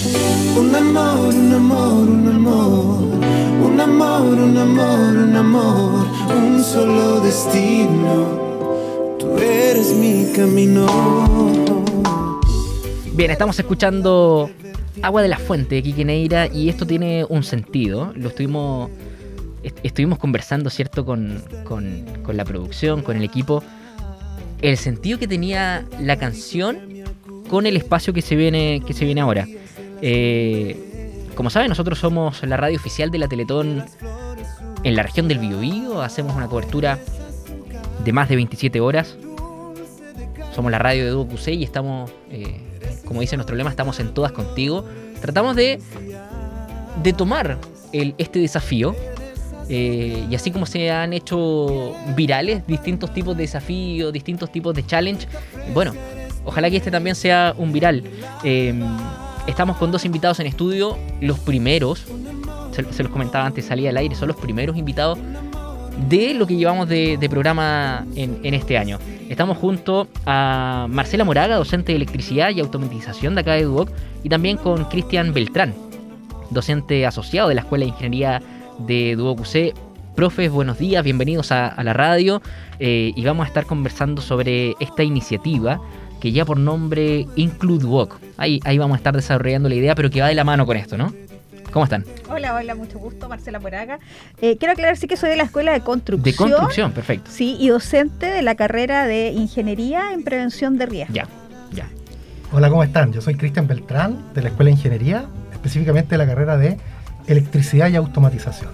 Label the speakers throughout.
Speaker 1: Un amor, un amor, un amor. Un amor, un amor, un amor. Un solo destino. Tú eres mi camino.
Speaker 2: Bien, estamos escuchando Agua de la Fuente de Quique Neira y esto tiene un sentido. Lo estuvimos, est- estuvimos conversando, ¿cierto?, con, con- con la producción, con el equipo. El sentido que tenía la canción con el espacio que se viene, que se viene ahora. Eh, como saben, nosotros somos la radio oficial de la Teletón en la región del Biobío. Hacemos una cobertura de más de 27 horas. Somos la radio de QC y estamos, eh, como dice nuestro lema, estamos en todas contigo. Tratamos de, de tomar el- este desafío. eh, y así como se han hecho virales distintos tipos de desafíos, distintos tipos de challenge, bueno, ojalá que este también sea un viral. Eh, estamos con dos invitados en estudio, los primeros, se, los comentaba antes, salía al aire, son los primeros invitados de lo que llevamos de, programa en, este año. Estamos junto a Marcela Moraga, docente de electricidad y automatización de acá de Duoc, y también con Cristian Beltrán, docente asociado de la Escuela de Ingeniería de Duoc UC. Profes, buenos días, bienvenidos a, a la radio eh, y vamos a estar conversando sobre esta iniciativa que ya por nombre Include Duoc. Ahí, ahí vamos a estar desarrollando la idea, pero que va de la mano con esto, ¿no? ¿Cómo están?
Speaker 3: Hola, hola, mucho gusto, Marcela Moraga. Eh, quiero aclarar sí que soy de la Escuela de Construcción.
Speaker 2: De construcción, perfecto.
Speaker 3: Sí, y docente de la carrera de Ingeniería en Prevención de Riesgo.
Speaker 2: Ya, ya.
Speaker 4: Hola, ¿cómo están? Yo soy Cristian Beltrán de la Escuela de Ingeniería, específicamente de la carrera de Electricidad y Automatización.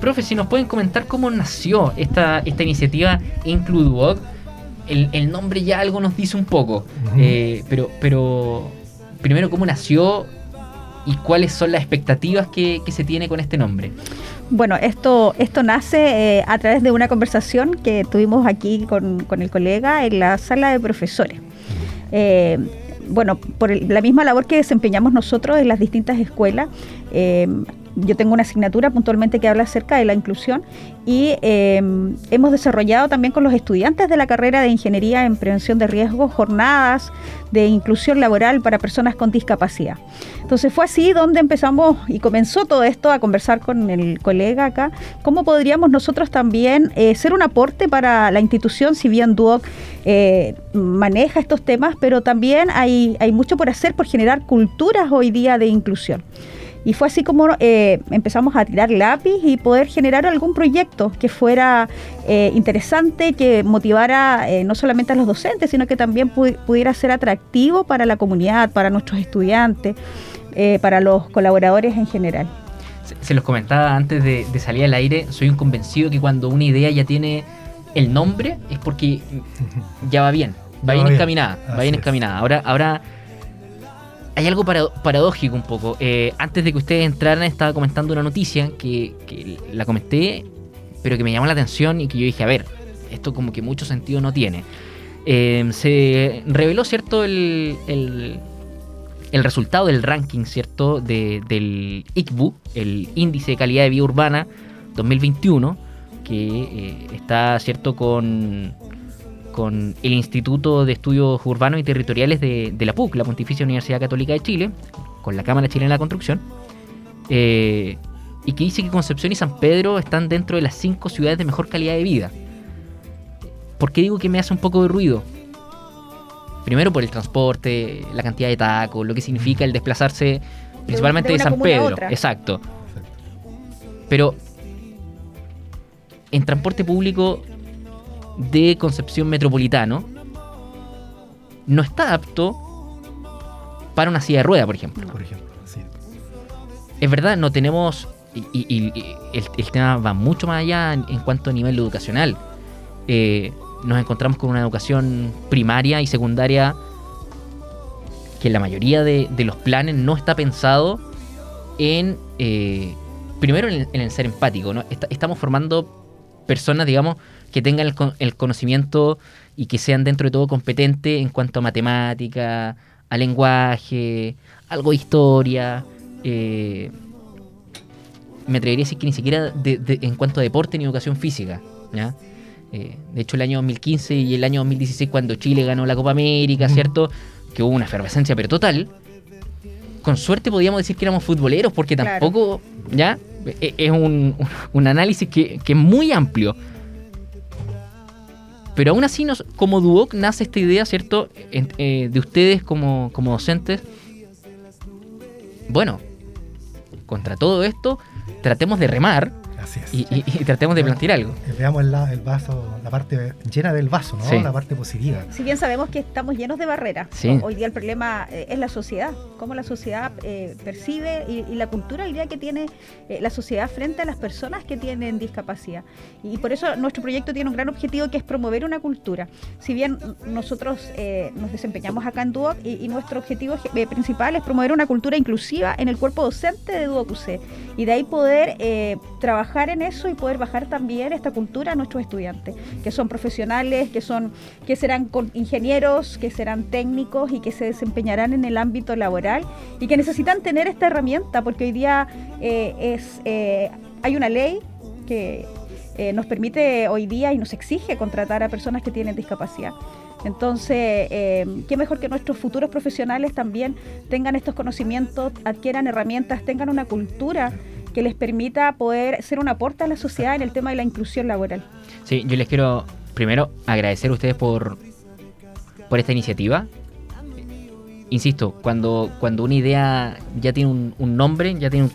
Speaker 2: Profe, si nos pueden comentar cómo nació esta, esta iniciativa Include Walk. El, el nombre ya algo nos dice un poco, eh, pero, pero primero cómo nació y cuáles son las expectativas que, que se tiene con este nombre.
Speaker 3: Bueno, esto, esto nace eh, a través de una conversación que tuvimos aquí con, con el colega en la sala de profesores. Eh, bueno, por el- la misma labor que desempeñamos nosotros en las distintas escuelas, eh, yo tengo una asignatura puntualmente que habla acerca de la inclusión y eh, hemos desarrollado también con los estudiantes de la carrera de Ingeniería en Prevención de Riesgos jornadas de inclusión laboral para personas con discapacidad. Entonces fue así donde empezamos y comenzó todo esto a conversar con el colega acá, cómo podríamos nosotros también eh, ser un aporte para la institución, si bien Duoc eh, maneja estos temas, pero también hay, hay mucho por hacer por generar culturas hoy día de inclusión. Y fue así como eh, empezamos a tirar lápiz y poder generar algún proyecto que fuera eh, interesante, que motivara eh, no solamente a los docentes, sino que también pu- pudiera ser atractivo para la comunidad, para nuestros estudiantes, eh, para los colaboradores en general.
Speaker 2: Se, se los comentaba antes de, de salir al aire, soy un convencido que cuando una idea ya tiene el nombre es porque ya va bien, va
Speaker 4: va bien.
Speaker 2: encaminada, va bien encaminada. Ahora, ahora hay algo para- paradójico un poco. Eh, antes de que ustedes entraran estaba comentando una noticia que, la comenté, pero que me llamó la atención y que yo dije, a ver, esto como que mucho sentido no tiene. Eh, se reveló, ¿cierto?, el, el, el resultado del ranking, ¿cierto?, de, del ICBU, el Índice de Calidad de Vida Urbana 2021, que eh, está, ¿cierto?, con, con el Instituto de Estudios Urbanos y Territoriales de, de la PUC, la Pontificia Universidad Católica de Chile, con la Cámara Chilena de la Construcción, eh, y que dice que Concepción y San Pedro están dentro de las cinco ciudades de mejor calidad de vida. ¿Por qué digo que me hace un poco de ruido? Primero por el transporte, la cantidad de tacos, lo que significa el desplazarse principalmente
Speaker 3: de
Speaker 2: San Pedro. Exacto. Pero en transporte público de Concepción Metropolitano no está apto para una silla de rueda, por ejemplo.
Speaker 4: Por ejemplo. sí.
Speaker 2: Es verdad, no tenemos. Y, y- y el, el tema va mucho más allá en, en cuanto a nivel educacional. Eh, nos encontramos con una educación primaria y secundaria que en la mayoría de, de los planes no está pensado en. eh, primero en el, en el ser empático. ¿no? Est- estamos formando personas, digamos, que tengan el, el conocimiento y que sean dentro de todo competentes en cuanto a matemática, a lenguaje, algo de historia. eh, me atrevería a decir que ni siquiera de- de- en cuanto a deporte ni educación física. ¿ya? Eh, de hecho, el año 2015 y el año 2016, cuando Chile ganó la Copa América. ¿cierto? Que hubo una efervescencia, pero total. con suerte podíamos decir que éramos futboleros, porque
Speaker 3: Claro.
Speaker 2: tampoco, ¿ya? E- Es un, un análisis que, que es muy amplio. Pero aún así, nos, como Duoc nace esta idea, ¿cierto? Eh, de ustedes como, como docentes. Bueno, contra todo esto, tratemos de remar
Speaker 4: Así es.
Speaker 2: y, y- y tratemos de plantear algo.
Speaker 4: Eh, Veamos el, la- el vaso, la parte llena del vaso, ¿no?
Speaker 2: Sí.
Speaker 4: La parte positiva.
Speaker 3: Si bien sabemos que estamos llenos de barreras,
Speaker 2: Sí.
Speaker 3: ho- hoy día el problema eh, es la sociedad, cómo la sociedad eh, percibe y, y la cultura el día que tiene eh, la sociedad frente a las personas que tienen discapacidad. Y por eso nuestro proyecto tiene un gran objetivo que es promover una cultura. Si bien nosotros eh, nos desempeñamos acá en Duoc y, y nuestro objetivo eh, principal es promover una cultura inclusiva en el cuerpo docente de Duoc UC y de ahí poder eh, en eso y poder bajar también esta cultura a nuestros estudiantes, que son profesionales, que son que serán ingenieros, que serán técnicos y que se desempeñarán en el ámbito laboral y que necesitan tener esta herramienta porque hoy día eh, es eh, hay una ley que eh, nos permite hoy día y nos exige contratar a personas que tienen discapacidad. Entonces, qué mejor que nuestros futuros profesionales también tengan estos conocimientos, adquieran herramientas, tengan una cultura que les permita poder ser un aporte a la sociedad en el tema de la inclusión laboral.
Speaker 2: Sí, yo les quiero primero agradecer a ustedes por, por esta iniciativa. Insisto, cuando, cuando una idea ya tiene un, nombre, ya tiene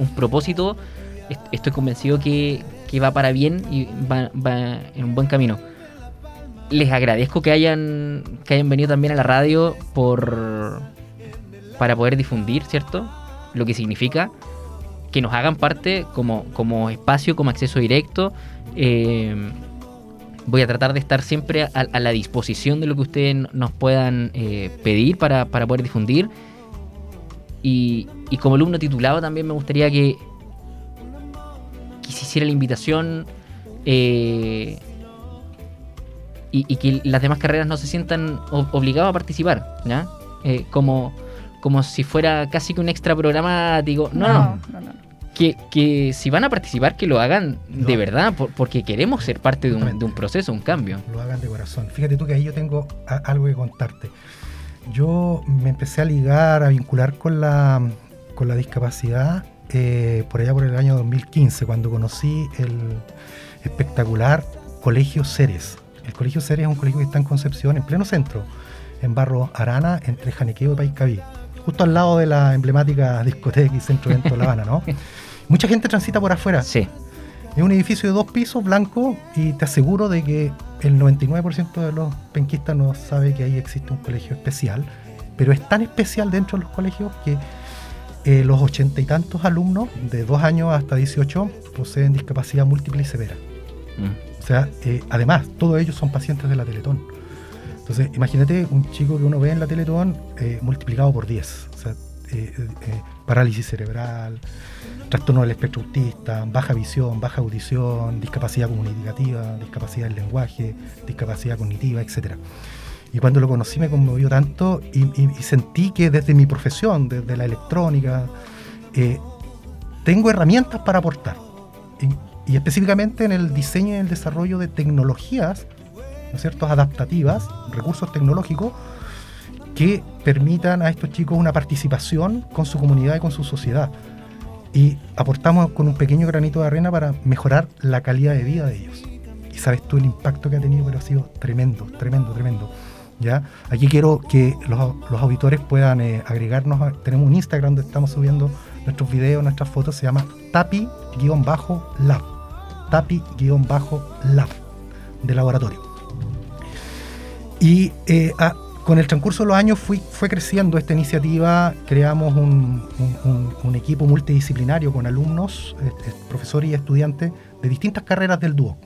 Speaker 2: un, propósito, est- estoy convencido que, que va para bien y va, va en un buen camino. Les agradezco que hayan, que hayan venido también a la radio por para poder difundir, ¿cierto? Lo que significa que nos hagan parte como, como espacio, como acceso directo. Eh, voy a tratar de estar siempre a, la disposición de lo que ustedes nos puedan eh, pedir para, para poder difundir. Y, y como alumno titulado también me gustaría que, que se hiciera la invitación eh, y, que las demás carreras no se sientan o- obligados a participar, ¿ya? Como, como si fuera casi que un extra programático. No, no, no
Speaker 3: no, no.
Speaker 2: que, que si van a participar, que lo hagan
Speaker 4: Lo
Speaker 2: de verdad, por- porque queremos ser parte de un, de un proceso, un cambio.
Speaker 4: Lo hagan de corazón. Fíjate tú que ahí yo tengo a- algo que contarte. Yo me empecé a ligar, a vincular con la, con la discapacidad eh, por allá por el año 2015, cuando conocí el espectacular Colegio Ceres. El Colegio Ceres es un colegio que está en Concepción, en pleno centro, en Barro Arana, entre Janequeo y Paiscaví, justo al lado de la emblemática discoteca y centro de evento La Habana, ¿no? Mucha gente transita por afuera.
Speaker 2: Sí,
Speaker 4: Es un edificio de dos pisos blanco y te aseguro de que el 99% de los penquistas no sabe que ahí existe un colegio especial, pero es tan especial dentro de los colegios que eh, los ochenta y tantos alumnos de dos años hasta 18 poseen discapacidad múltiple y severa.
Speaker 2: Mm.
Speaker 4: O sea, eh, además, todos ellos son pacientes de la Teletón. Entonces, imagínate un chico que uno ve en la Teletón eh, multiplicado por 10. O sea, eh, eh, parálisis cerebral, trastorno del espectro autista, baja visión, baja audición, discapacidad comunicativa, discapacidad del lenguaje, discapacidad cognitiva, etc. Y cuando lo conocí me conmovió tanto y, sentí que desde mi profesión, desde la electrónica, tengo herramientas para aportar. Y, y específicamente en el diseño y el desarrollo de tecnologías, ¿no es cierto?, adaptativas, recursos tecnológicos que permitan a estos chicos una participación con su comunidad y con su sociedad. Y aportamos con un pequeño granito de arena para mejorar la calidad de vida de ellos. Y sabes tú el impacto que ha tenido, pero ha sido tremendo, tremendo, tremendo. ¿ya? Aquí quiero que los, los auditores puedan eh, agregarnos. tenemos un Instagram donde estamos subiendo nuestros videos, nuestras fotos. Se llama tapi-lab. Tapi-lab de laboratorio. Y eh, ah, con el transcurso de los años fue creciendo esta iniciativa, creamos un, equipo multidisciplinario con alumnos, eh, profesores y estudiantes de distintas carreras del dúo.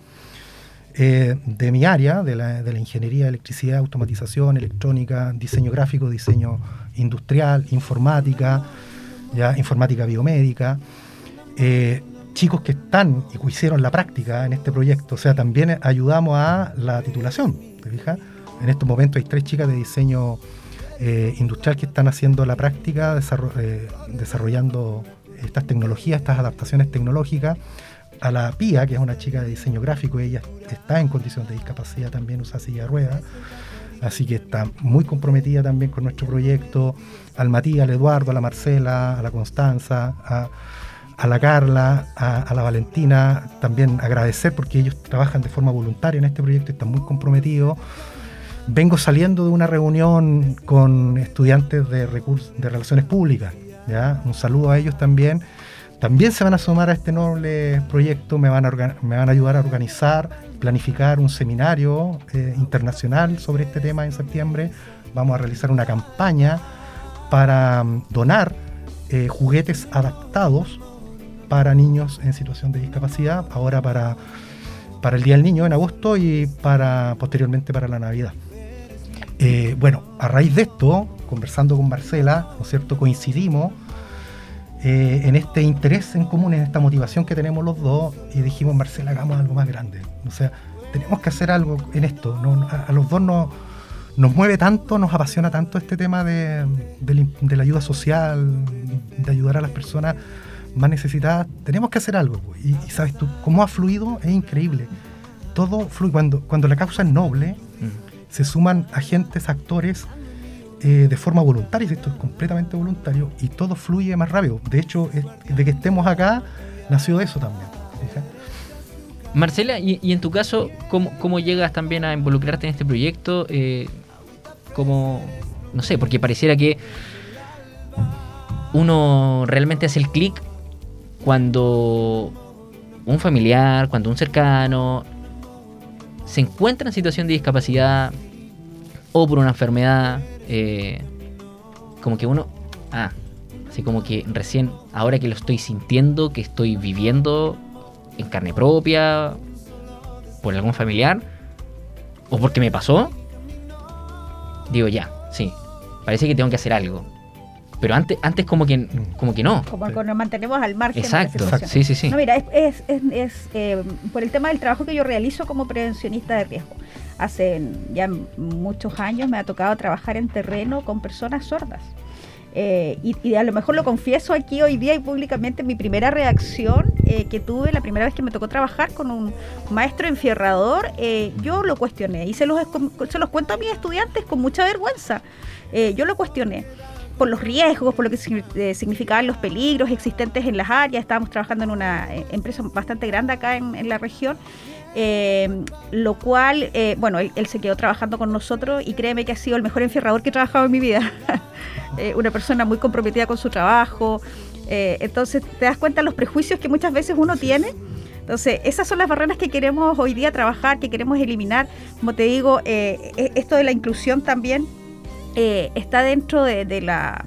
Speaker 4: Eh, de mi área, de la, de ingeniería, electricidad, automatización, electrónica, diseño gráfico, diseño industrial, informática, ya, informática biomédica. Eh, chicos que están y que hicieron la práctica en este proyecto, o sea, también ayudamos a la titulación, ¿te fijas? En estos momentos hay tres chicas de diseño eh, industrial que están haciendo la práctica, eh, desarrollando estas tecnologías, estas adaptaciones tecnológicas. A la Pía, que es una chica de diseño gráfico, ella está en condición de discapacidad, también usa silla de ruedas. así que está muy comprometida también con nuestro proyecto, al Matías, al Eduardo, a la Marcela, a la Constanza, a, la Carla, a, la Valentina, también agradecer porque ellos trabajan de forma voluntaria en este proyecto y están muy comprometidos. Vengo saliendo de una reunión con estudiantes de, recursos, de relaciones públicas, un saludo a ellos también. También se van a sumar a este noble proyecto, me van a, ayudar a organizar, planificar un seminario eh, internacional sobre este tema en septiembre. Vamos a realizar una campaña para um, donar eh, juguetes adaptados para niños en situación de discapacidad, ahora para, para el Día del Niño en agosto y para posteriormente para la Navidad. Eh, bueno, a raíz de esto, conversando con Marcela, ¿no es cierto?, coincidimos eh, en este interés en común, en esta motivación que tenemos los dos, y dijimos, Marcela, hagamos algo más grande. O sea, tenemos que hacer algo en esto. ¿no? A, los dos nos, nos mueve tanto, nos apasiona tanto este tema de, la ayuda social, de ayudar a las personas más necesitadas, tenemos que hacer algo. Y, y, sabes tú, cómo ha fluido es increíble. Todo fluye. Cuando, la causa es noble. Se suman agentes, actores eh, de forma voluntaria, esto es completamente voluntario, y todo fluye más rápido. De hecho, es, de que estemos acá, nació eso también.
Speaker 2: Marcela, y, en tu caso, ¿cómo, ¿cómo, llegas también a involucrarte en este proyecto? Eh, ¿Cómo, no sé, porque pareciera que uno realmente hace el clic cuando un familiar, cuando un cercano se encuentra en situación de discapacidad o por una enfermedad, eh, como que uno, ah, así como que recién, ahora que lo estoy sintiendo, que estoy viviendo en carne propia, por algún familiar, o porque me pasó, digo ya, sí, parece que tengo que hacer algo. Pero antes, antes como que como que no.
Speaker 3: Como que nos mantenemos al margen.
Speaker 2: Exacto. De sí, sí, sí.
Speaker 3: No, mira, es, es, es, es eh, por el tema del trabajo que yo realizo como prevencionista de riesgo. Hace ya muchos años me ha tocado trabajar en terreno con personas sordas. Eh, y, y, a lo mejor lo confieso aquí hoy día y públicamente, mi primera reacción eh, que tuve la primera vez que me tocó trabajar con un maestro enfierrador, eh, yo lo cuestioné y se los, se los cuento a mis estudiantes con mucha vergüenza. yo lo cuestioné por los riesgos, por lo que significaban los peligros existentes en las áreas. Estábamos trabajando en una empresa bastante grande acá en, en la región. Eh, lo cual, eh, bueno, él, él, se quedó trabajando con nosotros y créeme que ha sido el mejor enfierrador que he trabajado en mi vida. eh, una persona muy comprometida con su trabajo. Eh, entonces, te das cuenta de los prejuicios que muchas veces uno tiene. Entonces, esas son las barreras que queremos hoy día trabajar, que queremos eliminar. Como te digo, esto de la inclusión también está dentro de, de la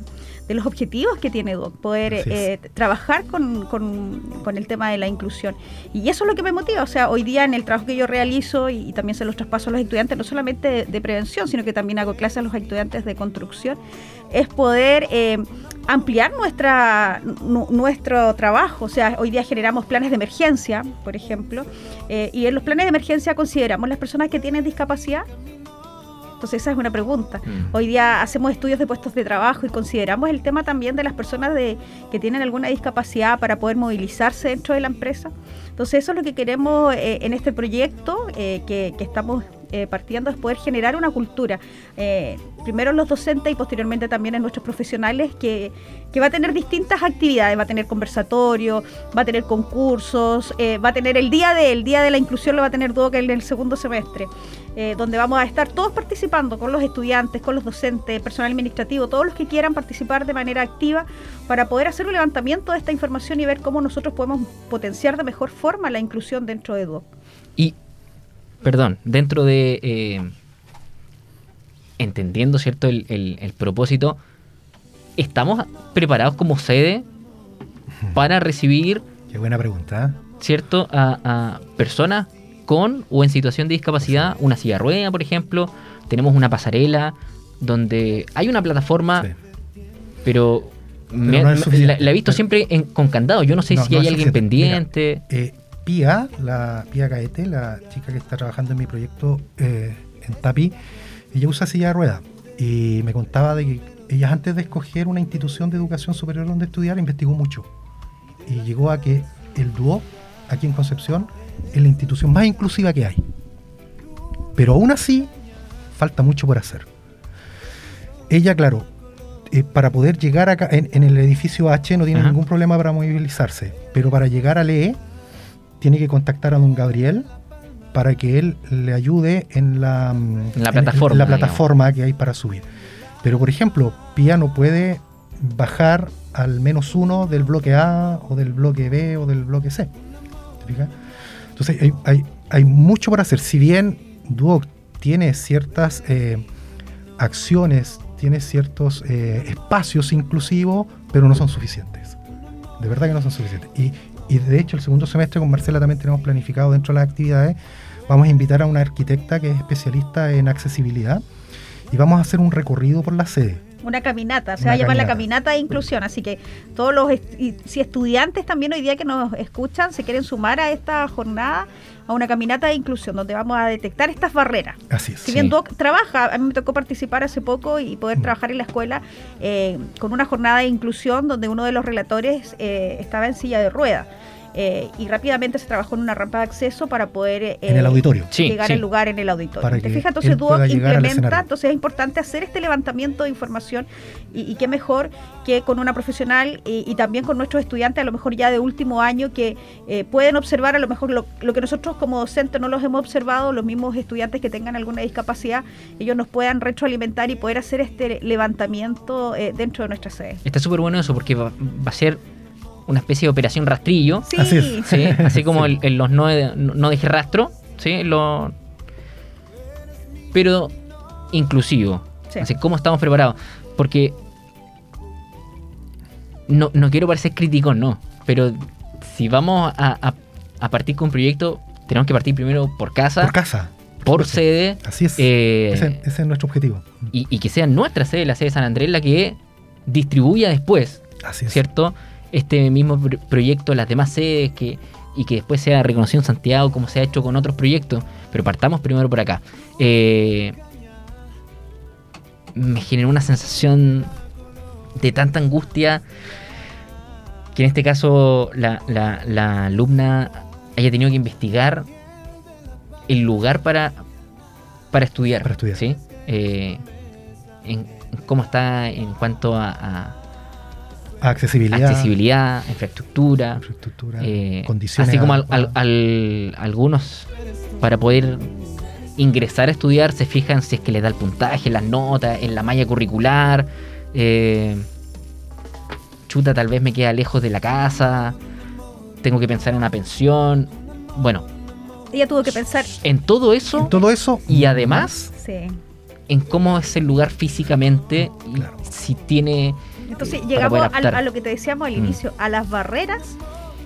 Speaker 3: de los objetivos que tiene Doc, poder eh, trabajar con, con, con, el tema de la inclusión. Y eso es lo que me motiva, o sea, hoy día en el trabajo que yo realizo y, y también se los traspaso a los estudiantes, no solamente de, de, prevención, sino que también hago clases a los estudiantes de construcción, es poder... Eh, ampliar nuestra, nuestro trabajo. O sea, hoy día generamos planes de emergencia, por ejemplo, eh, y en los planes de emergencia consideramos las personas que tienen discapacidad entonces esa es una pregunta. Mm. Hoy día hacemos estudios de puestos de trabajo y consideramos el tema también de las personas de, que tienen alguna discapacidad para poder movilizarse dentro de la empresa. Entonces eso es lo que queremos eh, en este proyecto eh, que, que, estamos eh, partiendo, es poder generar una cultura. Eh, primero los docentes y posteriormente también en nuestros profesionales que, que, va a tener distintas actividades, va a tener conversatorio, va a tener concursos, eh, va a tener el día de, día de la inclusión lo va a tener todo en el segundo semestre, donde vamos a estar todos participando con los estudiantes, con los docentes, personal administrativo, todos los que quieran participar de manera activa para poder hacer un levantamiento de esta información y ver cómo nosotros podemos potenciar de mejor forma la inclusión dentro de DUOC.
Speaker 2: Y perdón, dentro de eh, entendiendo cierto el, el, el, propósito, estamos preparados como sede para recibir.
Speaker 4: Qué buena pregunta.
Speaker 2: Cierto a, a personas con o en situación de discapacidad, sí. una silla rueda, por ejemplo, tenemos una pasarela donde hay una plataforma, sí. pero, pero me, no la, la, he visto siempre en, con candado. Yo no sé no, si hay alguien pendiente.
Speaker 4: Mira, eh, Pía, la Pía Caete, la chica que está trabajando en mi proyecto eh, en Tapi, ella usa silla de ruedas y me contaba de que ella antes de escoger una institución de educación superior donde estudiar investigó mucho y llegó a que el DUO aquí en Concepción es la institución más inclusiva que hay. Pero aún así falta mucho por hacer. Ella, claro, eh, para poder llegar acá en, en el edificio H no tiene
Speaker 2: Ajá.
Speaker 4: ningún problema para movilizarse, pero para llegar al E tiene que contactar a don Gabriel para que él le ayude en la, mm,
Speaker 2: En la plataforma,
Speaker 4: la
Speaker 2: digamos.
Speaker 4: plataforma que hay para subir. Pero, por ejemplo, Pía no puede bajar al menos uno del bloque A o del bloque B o del bloque C. ¿Te fijas? Entonces hay, hay- hay mucho por hacer. Si bien Duoc tiene ciertas eh, acciones, tiene ciertos eh, espacios inclusivos, pero no son suficientes. De verdad que no son suficientes. Y, y de hecho el segundo semestre con Marcela también tenemos planificado dentro de las actividades, vamos a invitar a una arquitecta que es especialista en accesibilidad y vamos a hacer un recorrido por la sede.
Speaker 3: Una caminata, se
Speaker 4: Una
Speaker 3: va a llamar la
Speaker 4: caminata.
Speaker 3: de inclusión, así que todos los est- y si estudiantes también hoy día que nos escuchan se quieren sumar a esta jornada, a una caminata de inclusión, donde vamos a detectar estas barreras.
Speaker 4: Así es.
Speaker 3: Si bien
Speaker 2: Sí.
Speaker 3: Doc trabaja, a mí me tocó participar hace poco y poder
Speaker 4: Mm.
Speaker 3: trabajar en la escuela eh, con una jornada de inclusión donde uno de los relatores eh, estaba en silla de rueda. Eh, y rápidamente se trabajó en una rampa de acceso para poder eh,
Speaker 4: En el auditorio.
Speaker 2: Sí,
Speaker 3: llegar
Speaker 2: sí.
Speaker 3: al lugar en el auditorio.
Speaker 4: Para
Speaker 3: ¿Te fijas? Entonces Duoc implementa, entonces es importante hacer este levantamiento de información y, y qué mejor que con una profesional y, y también con nuestros estudiantes, a lo mejor ya de último año, que eh, pueden observar a lo mejor lo, lo que nosotros como docentes no los hemos observado, los mismos estudiantes que tengan alguna discapacidad, ellos nos puedan retroalimentar y poder hacer este levantamiento eh, dentro de nuestra sede.
Speaker 2: Está súper bueno eso porque va, va a ser una especie de operación rastrillo.
Speaker 3: Sí,
Speaker 4: Así es.
Speaker 2: ¿sí? Así como
Speaker 4: Sí.
Speaker 2: el- los no, de- no deje rastro, ¿sí? Lo... Pero inclusivo.
Speaker 3: Sí.
Speaker 2: Así, ¿cómo estamos preparados? Porque no, no quiero parecer crítico, no. Pero si vamos a, a- a partir con un proyecto, tenemos que partir primero por casa,
Speaker 4: Por
Speaker 2: por,
Speaker 4: casa.
Speaker 2: sede,
Speaker 4: Así es.
Speaker 2: eh,
Speaker 4: ese, ese es nuestro objetivo.
Speaker 2: y, y que sea nuestra sede, la sede de San Andrés, la que distribuya después
Speaker 4: Así es.
Speaker 2: ¿cierto? Este mismo pro- proyecto, las demás sedes, que, y que después sea reconocido en Santiago como se ha hecho con otros proyectos, pero partamos primero por acá. Eh, me generó una sensación de tanta angustia que en este caso la, la- la alumna haya tenido que investigar el lugar para, para estudiar.
Speaker 4: Para estudiar.
Speaker 2: ¿sí? Eh, en, en cómo está en cuanto a, a
Speaker 4: Accesibilidad.
Speaker 2: accesibilidad, infraestructura,
Speaker 4: infraestructura,
Speaker 2: eh,
Speaker 4: condiciones.
Speaker 2: así como al- al-
Speaker 4: adecuadas.
Speaker 2: al- algunos para poder ingresar a estudiar se fijan si es que les da el puntaje, las notas, en la malla curricular. eh, chuta, tal vez me queda lejos de la casa. Tengo que pensar en una pensión. Bueno,
Speaker 3: Ella tuvo que pensar,
Speaker 2: en todo eso
Speaker 4: En todo eso.
Speaker 2: y además
Speaker 3: sí.
Speaker 2: en cómo es el lugar físicamente y si tiene
Speaker 3: Entonces llegamos al- a lo que te decíamos al
Speaker 2: Mm.
Speaker 3: inicio, a las barreras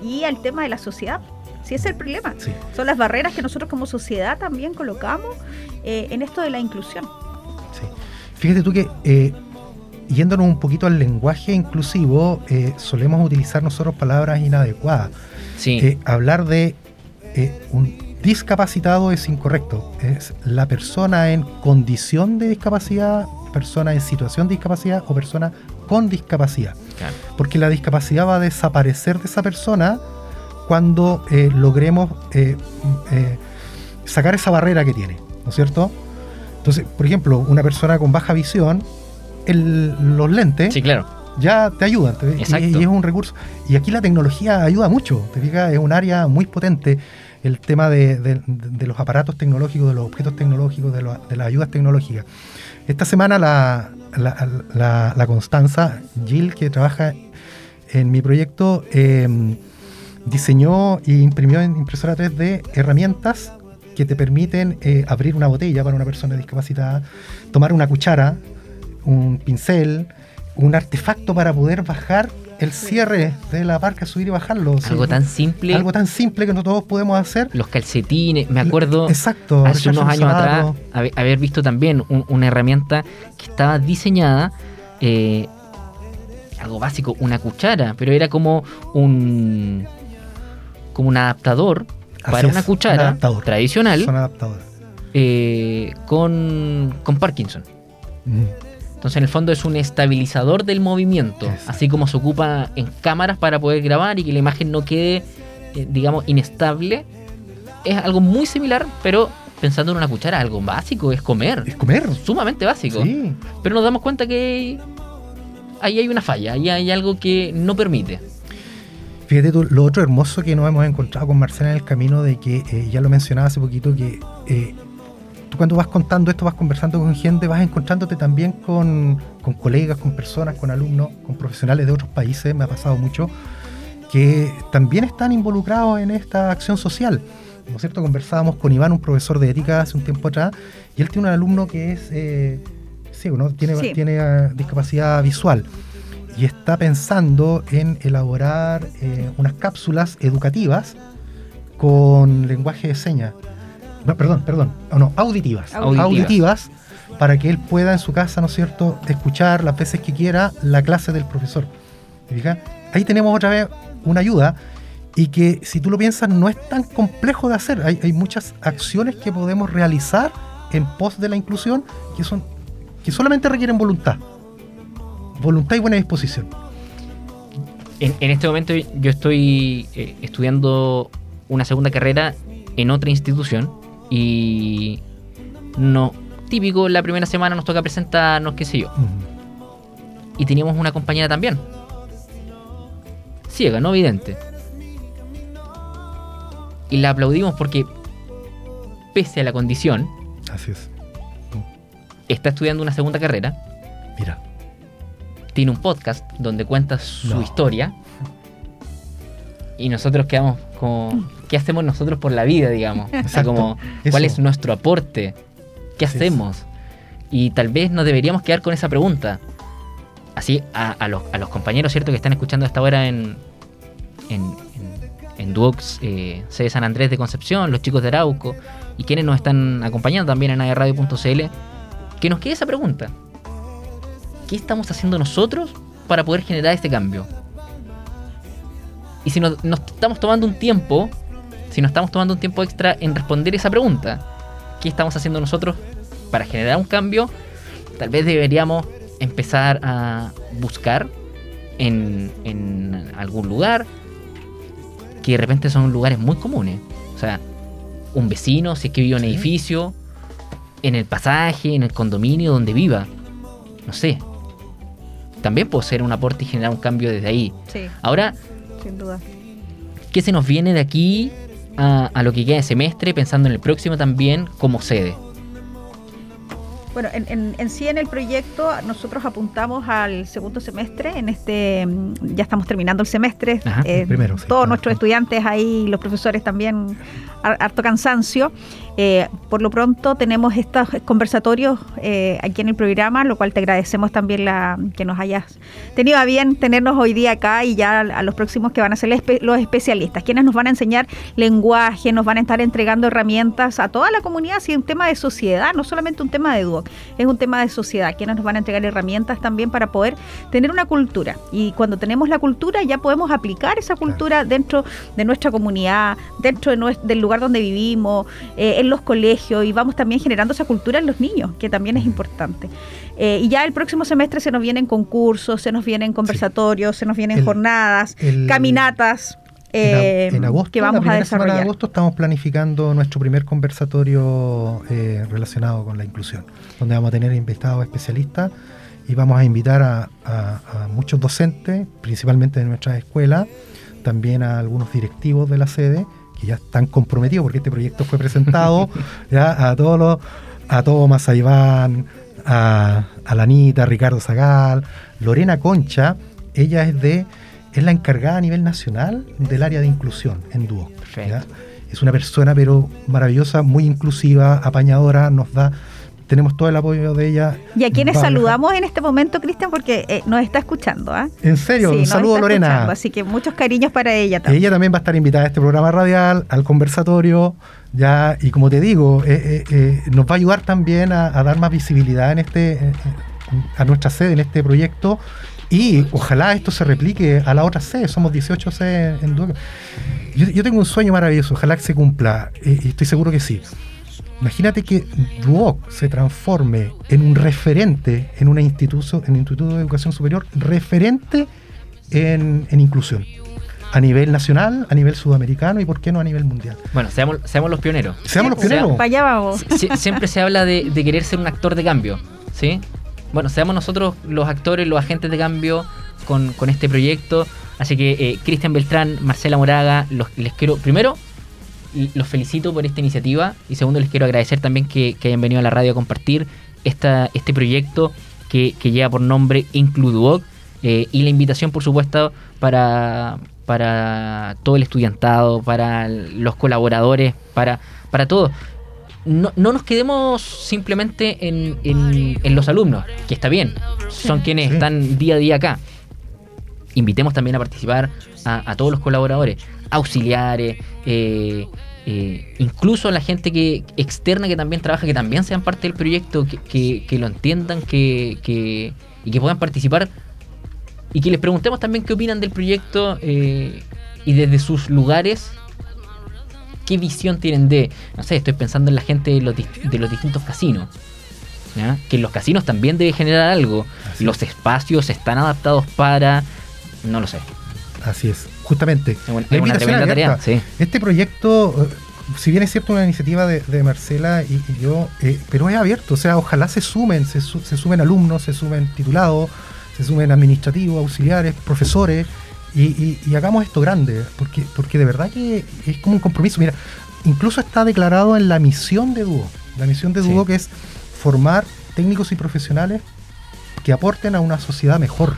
Speaker 3: y al tema de la sociedad. Si ese es el problema.
Speaker 4: Sí.
Speaker 3: Son las barreras que nosotros como sociedad también colocamos eh, en esto de la inclusión.
Speaker 4: Sí. Fíjate tú que eh, yéndonos un poquito al lenguaje inclusivo, eh, solemos utilizar nosotros palabras inadecuadas.
Speaker 2: sí,
Speaker 4: Eh, hablar de eh, un discapacitado es incorrecto. Es la persona en condición de discapacidad, persona en situación de discapacidad o persona con discapacidad.
Speaker 2: claro.
Speaker 4: Porque la discapacidad va a desaparecer de esa persona cuando eh, logremos eh, eh, sacar esa barrera que tiene, ¿no es cierto? Entonces, por ejemplo, una persona con baja visión, el- los lentes
Speaker 2: Sí, claro.
Speaker 4: ya te ayudan. te- y-. Y, es un recurso. Y aquí la tecnología ayuda mucho. Te fijas, es un área muy potente. El tema de, los aparatos tecnológicos, de los objetos tecnológicos, de, lo- las ayudas tecnológicas. Esta semana la, la, la- la Constanza Jill, que trabaja en mi proyecto, eh, diseñó e imprimió en impresora 3D herramientas que te permiten eh, abrir una botella para una persona discapacitada, tomar una cuchara, un pincel, un artefacto para poder bajar el cierre de la barca, subir y bajarlo. Sí,
Speaker 2: Algo tan simple.
Speaker 4: algo tan simple que no todos podemos hacer.
Speaker 2: Los calcetines. Me acuerdo
Speaker 4: Exacto.
Speaker 2: hace unos años atrás haber, visto también un- una herramienta que estaba diseñada. eh, algo básico, una cuchara, pero era como un. como un adaptador
Speaker 4: Así
Speaker 2: para
Speaker 4: es,
Speaker 2: una
Speaker 4: un
Speaker 2: cuchara
Speaker 4: adaptador.
Speaker 2: tradicional
Speaker 4: Son adaptadores.
Speaker 2: eh, con, con Parkinson.
Speaker 4: Mm.
Speaker 2: Entonces, en el fondo es un estabilizador del movimiento,
Speaker 4: Exacto.
Speaker 2: así como se ocupa en cámaras para poder grabar y que la imagen no quede, eh, digamos, inestable. Es algo muy similar, pero pensando en una cuchara, algo básico, es comer.
Speaker 4: Es comer.
Speaker 2: Sumamente básico.
Speaker 4: Sí.
Speaker 2: Pero nos damos cuenta que ahí hay una falla, ahí hay algo que no permite.
Speaker 4: Fíjate tú, lo otro hermoso que nos hemos encontrado con Marcela en el camino de que, eh, ya lo mencionaba hace poquito, que eh, tú cuando vas contando esto, vas conversando con gente, vas encontrándote también con, con colegas, con personas, con alumnos, con profesionales de otros países, me ha pasado mucho, que también están involucrados en esta acción social. ¿No es cierto? Conversábamos con Iván, un profesor de ética hace un tiempo atrás, y él tiene un alumno que es eh, ciego, ¿no? Tiene,
Speaker 3: Sí.
Speaker 4: tiene eh, discapacidad visual y está pensando en elaborar eh, unas cápsulas educativas con lenguaje de señas. No, perdón, perdón, oh, no, auditivas.
Speaker 2: Auditivas.
Speaker 4: Auditivas para que él pueda en su casa, ¿no es cierto?, escuchar las veces que quiera la clase del profesor. ¿Te fijas? Ahí tenemos otra vez una ayuda y que si tú lo piensas no es tan complejo de hacer. Hay, hay muchas acciones que podemos realizar en pos de la inclusión que son que solamente requieren voluntad. Voluntad y buena disposición.
Speaker 2: En, en este momento yo estoy eh, estudiando una segunda carrera en otra institución y no típico la primera semana nos toca presentarnos qué sé yo y teníamos una compañera también ciega no vidente y la aplaudimos porque pese a la condición
Speaker 4: Así es.
Speaker 2: está estudiando una segunda carrera
Speaker 4: Mira.
Speaker 2: tiene un podcast donde cuenta su
Speaker 4: No.
Speaker 2: historia y nosotros quedamos como ¿qué hacemos nosotros por la vida digamos?
Speaker 4: Exacto.
Speaker 2: como ¿cuál
Speaker 4: Eso.
Speaker 2: es nuestro aporte? ¿qué
Speaker 4: Así es.
Speaker 2: hacemos? y tal vez nos deberíamos quedar con esa pregunta así a, a los, a los compañeros cierto que están escuchando hasta ahora en en, en, en Duox eh, C de San Andrés de Concepción los chicos de Arauco y quienes nos están acompañando también en aerradio.cl que nos quede esa pregunta ¿qué estamos haciendo nosotros para poder generar este cambio? Y si nos, nos estamos tomando un tiempo, si nos estamos tomando un tiempo extra en responder esa pregunta, ¿qué estamos haciendo nosotros para generar un cambio? Tal vez deberíamos empezar a buscar en, en algún lugar que de repente son lugares muy comunes. O sea, un vecino, si es que vive en un
Speaker 4: Sí.
Speaker 2: edificio, en el pasaje, en el condominio donde viva. No sé. También puede ser un aporte y generar un cambio desde ahí.
Speaker 3: Sí,
Speaker 2: Ahora,
Speaker 3: sin duda.
Speaker 2: ¿qué se nos viene de aquí a, a lo que queda de semestre, pensando en el próximo también como sede?
Speaker 3: Bueno, en, en- en sí en el proyecto nosotros apuntamos al segundo semestre, en este mm, ya estamos terminando el semestre,
Speaker 2: Ajá,
Speaker 3: eh,
Speaker 4: el primero, sí,
Speaker 3: todos
Speaker 4: claro.
Speaker 3: nuestros estudiantes ahí, los profesores también, har- harto cansancio. Eh, por lo pronto tenemos estos conversatorios eh, aquí en el programa, lo cual te agradecemos también la, que nos hayas tenido a bien tenernos hoy día acá y ya a los próximos que van a ser los especialistas, quienes nos van a enseñar lenguaje, nos van a estar entregando herramientas a toda la comunidad, si es un tema de sociedad, no solamente un tema de Duoc, es un tema de sociedad, quienes nos van a entregar herramientas también para poder tener una cultura. Y cuando tenemos la cultura ya podemos aplicar esa cultura dentro de nuestra comunidad, dentro de del lugar donde vivimos, eh, en los colegios y vamos también generando esa cultura en los niños, que también es importante. Eh, y ya el próximo semestre se nos vienen concursos, se nos vienen conversatorios, se nos vienen
Speaker 4: El-
Speaker 3: jornadas,
Speaker 4: el-
Speaker 3: caminatas.
Speaker 4: En, a-
Speaker 3: eh,
Speaker 4: en agosto,
Speaker 3: que
Speaker 4: la
Speaker 3: vamos a
Speaker 4: primera semana de
Speaker 3: desarrollar.
Speaker 4: agosto, estamos planificando nuestro primer conversatorio eh, relacionado con la inclusión, donde vamos a tener invitados especialistas y vamos a invitar a, a- a muchos docentes, principalmente de nuestras escuelas, también a algunos directivos de la sede que ya están comprometidos porque este proyecto fue presentado ya a todos los, a Tomás, a Iván, a, a Lanita, a Ricardo Zagal, Lorena Concha, ella es de es la encargada a nivel nacional del área de inclusión en. ¿ya? Es una persona pero maravillosa, muy inclusiva, apañadora, nos da, tenemos todo el apoyo de ella.
Speaker 3: Y a quienes saludamos en este momento, Cristian, porque eh, nos está escuchando. ¿ah?
Speaker 4: En serio,
Speaker 3: Sí,
Speaker 4: un saludo Lorena.
Speaker 3: Así que muchos cariños para ella también.
Speaker 4: Ella también va a estar invitada a este programa radial, al conversatorio, ya, y como te digo, eh, eh, nos va a ayudar también a, a dar más visibilidad en este, a nuestra sede en este proyecto. Y ojalá esto se replique a la otra sede, somos 18 sedes en Duoc. Yo, yo tengo un sueño maravilloso, ojalá que se cumpla, y estoy seguro que sí. Imagínate que Duoc se transforme en un referente en, una instituto, en un instituto de educación superior, referente en, en inclusión. a nivel nacional, a nivel sudamericano y por qué no a nivel mundial.
Speaker 2: Bueno, seamos, seamos los pioneros.
Speaker 4: Seamos los
Speaker 3: pues,
Speaker 4: pioneros.
Speaker 3: Para allá vamos.
Speaker 2: Sie- siempre se habla de, de querer ser un actor de cambio, ¿sí? Bueno, seamos nosotros los actores, los agentes de cambio con, con este proyecto. Así que eh, Cristian Beltrán, Marcela Moraga, los, les quiero, primero, los felicito por esta iniciativa y segundo, les quiero agradecer también que, que hayan venido a la radio a compartir esta, este proyecto que, que lleva por nombre Includuoc eh, y la invitación, por supuesto, para, para todo el estudiantado, para los colaboradores, para, para todos no, no nos quedemos simplemente en, en- en los alumnos, que está bien, son quienes
Speaker 4: Sí.
Speaker 2: están día a día acá. Invitemos también a participar a, a todos los colaboradores, auxiliares, eh, eh, incluso la gente que externa que también trabaja, que también sean parte del proyecto, que, que- que lo entiendan que, que- y que puedan participar. Y que les preguntemos también qué opinan del proyecto eh, y desde sus lugares qué visión tienen de, no sé, estoy pensando en la gente de los, de los distintos casinos. ¿ya? Que en los casinos también debe generar algo.
Speaker 4: Así
Speaker 2: Los espacios están adaptados para... No lo sé.
Speaker 4: Así es, justamente.
Speaker 2: Es una, es una tremenda tarea. Sí.
Speaker 4: Este proyecto, eh, si bien es cierto una iniciativa de, de Marcela y, y yo, eh, pero es abierto, o sea, ojalá se sumen, se, su- se sumen alumnos, se sumen titulados, se sumen administrativos, auxiliares, profesores, y, y- y hagamos esto grande, porque, porque de verdad que es como un compromiso. Mira, incluso está declarado en la misión de Duo, la misión de
Speaker 2: Sí.
Speaker 4: Duo que es formar técnicos y profesionales que aporten a una sociedad mejor.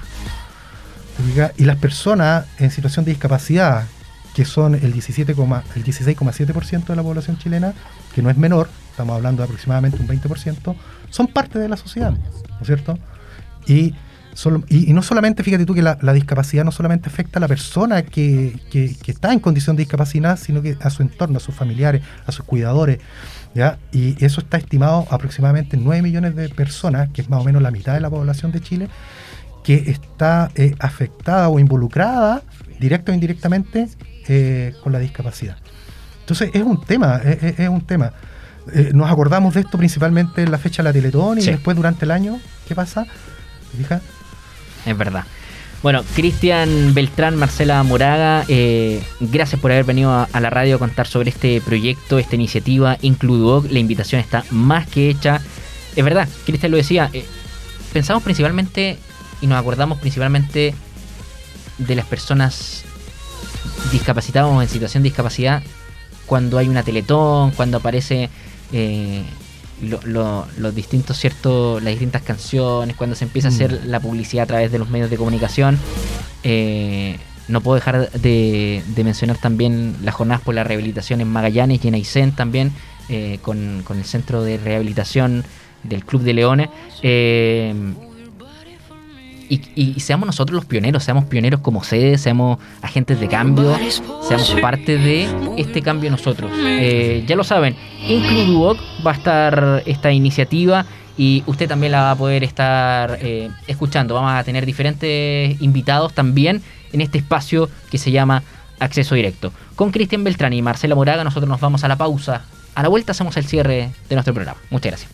Speaker 4: Y las personas en situación de discapacidad, que son el 17, el 16,7% de la población chilena, que no es menor, estamos hablando de aproximadamente un 20%, son parte de la sociedad, ¿no es cierto? Y, solo- y, no solamente, fíjate tú que la, discapacidad no solamente afecta a la persona que, que- que está en condición de discapacidad, sino que a su entorno, a sus familiares, a sus cuidadores, ¿ya? Y eso está estimado aproximadamente en 9 millones de personas, que es más o menos la mitad de la población de Chile, que está eh, afectada o involucrada, directa o indirectamente, eh, con la discapacidad. Entonces es un tema, es, es- un tema. Eh, nos acordamos de esto principalmente en la fecha de la Teletón y
Speaker 2: Sí.
Speaker 4: después durante el año, ¿qué pasa? Fija,
Speaker 2: Es verdad. Bueno, Cristian Beltrán, Marcela Moraga, eh, gracias por haber venido a, a la radio a contar sobre este proyecto, esta iniciativa Includuoc. La invitación está más que hecha. Es verdad, Cristian lo decía, eh, pensamos principalmente y nos acordamos principalmente de las personas discapacitadas o en situación de discapacidad cuando hay una teletón, cuando aparece eh, lo- lo- los distintos ciertos las distintas canciones cuando se empieza a hacer
Speaker 4: Mm.
Speaker 2: la publicidad a través de los medios de comunicación. Eh, no puedo dejar de, de mencionar también las jornadas por la rehabilitación en Magallanes y en Aysén también eh, con, con el centro de rehabilitación del Club de Leones y, y seamos nosotros los pioneros, seamos pioneros como sede, seamos agentes de cambio, seamos parte de este cambio nosotros. Eh, ya lo saben, Includuoc va a estar esta iniciativa y usted también la va a poder estar eh, escuchando. Vamos a tener diferentes invitados también en este espacio que se llama Acceso Directo. Con Cristian Beltrán y Marcela Moraga nosotros nos vamos a la pausa. A la vuelta hacemos el cierre de nuestro programa. Muchas gracias.